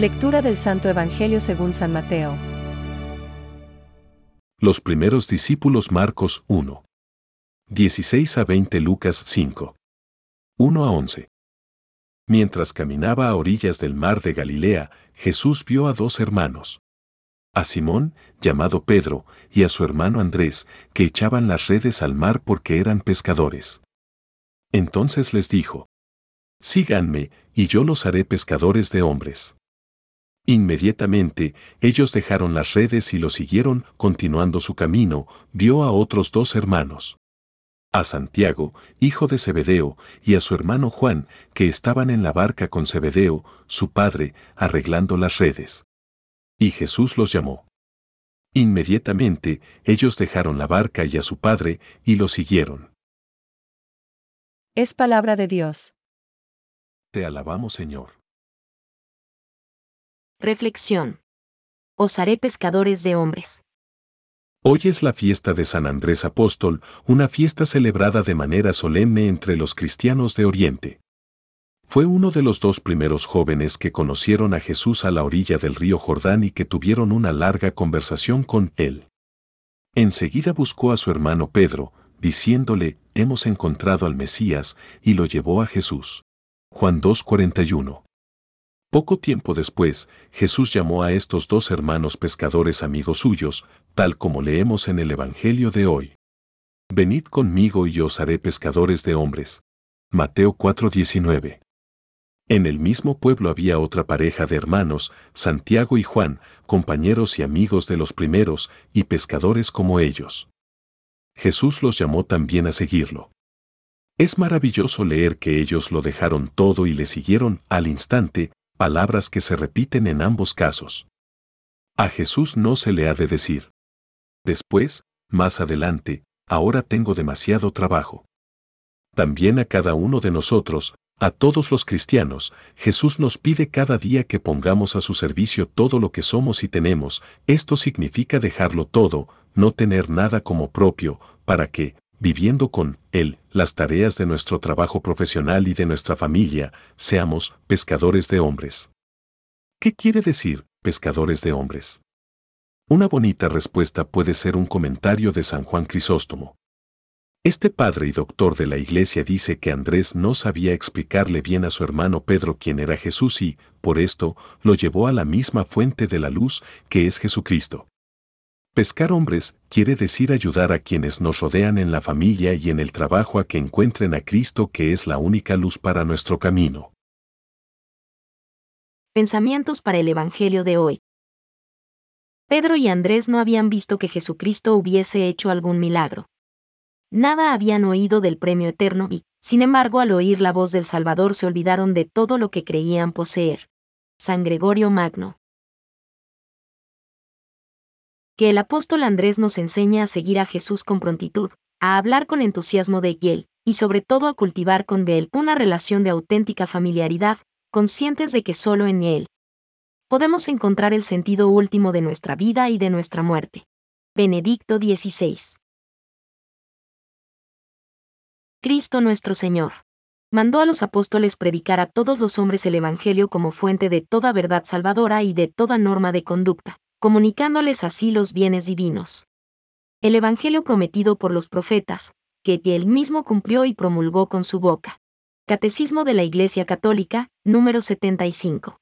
Lectura del Santo Evangelio según San Mateo. Los primeros discípulos Marcos 1. 16 a 20 Lucas 5. 1 a 11. Mientras caminaba a orillas del mar de Galilea, Jesús vio a dos hermanos. A Simón, llamado Pedro, y a su hermano Andrés, que echaban las redes al mar porque eran pescadores. Entonces les dijo, Síganme, y yo los haré pescadores de hombres. Inmediatamente, ellos dejaron las redes y lo siguieron, continuando su camino, vio a otros dos hermanos. A Santiago, hijo de Zebedeo, y a su hermano Juan, que estaban en la barca con Zebedeo, su padre, arreglando las redes. Y Jesús los llamó. Inmediatamente, ellos dejaron la barca y a su padre, y lo siguieron. Es palabra de Dios. Te alabamos, Señor. Reflexión. Os haré pescadores de hombres. Hoy es la fiesta de San Andrés Apóstol, una fiesta celebrada de manera solemne entre los cristianos de Oriente. Fue uno de los dos primeros jóvenes que conocieron a Jesús a la orilla del río Jordán y que tuvieron una larga conversación con él. Enseguida buscó a su hermano Pedro, diciéndole, hemos encontrado al Mesías, y lo llevó a Jesús. Juan 2.41. Poco tiempo después, Jesús llamó a estos dos hermanos pescadores amigos suyos, tal como leemos en el Evangelio de hoy. Venid conmigo y os haré pescadores de hombres. Mateo 4:19. En el mismo pueblo había otra pareja de hermanos, Santiago y Juan, compañeros y amigos de los primeros, y pescadores como ellos. Jesús los llamó también a seguirlo. Es maravilloso leer que ellos lo dejaron todo y le siguieron al instante, palabras que se repiten en ambos casos. A Jesús no se le ha de decir. Después, más adelante, ahora tengo demasiado trabajo. También a cada uno de nosotros, a todos los cristianos, Jesús nos pide cada día que pongamos a su servicio todo lo que somos y tenemos, esto significa dejarlo todo, no tener nada como propio, para que, viviendo con Él las tareas de nuestro trabajo profesional y de nuestra familia, seamos pescadores de hombres. ¿Qué quiere decir pescadores de hombres? Una bonita respuesta puede ser un comentario de San Juan Crisóstomo. Este padre y doctor de la iglesia dice que Andrés no sabía explicarle bien a su hermano Pedro quién era Jesús y, por esto, lo llevó a la misma fuente de la luz que es Jesucristo. Pescar hombres quiere decir ayudar a quienes nos rodean en la familia y en el trabajo a que encuentren a Cristo que es la única luz para nuestro camino. Pensamientos para el Evangelio de hoy. Pedro y Andrés no habían visto que Jesucristo hubiese hecho algún milagro nada habían oído del premio eterno y, sin embargo, al oír la voz del Salvador se olvidaron de todo lo que creían poseer. San Gregorio Magno. Que el apóstol Andrés nos enseña a seguir a Jesús con prontitud, a hablar con entusiasmo de él, y sobre todo a cultivar con él una relación de auténtica familiaridad, conscientes de que solo en él podemos encontrar el sentido último de nuestra vida y de nuestra muerte. Benedicto XVI Cristo nuestro Señor. Mandó a los apóstoles predicar a todos los hombres el Evangelio como fuente de toda verdad salvadora y de toda norma de conducta, comunicándoles así los bienes divinos. El Evangelio prometido por los profetas, que él mismo cumplió y promulgó con su boca. Catecismo de la Iglesia Católica, número 75.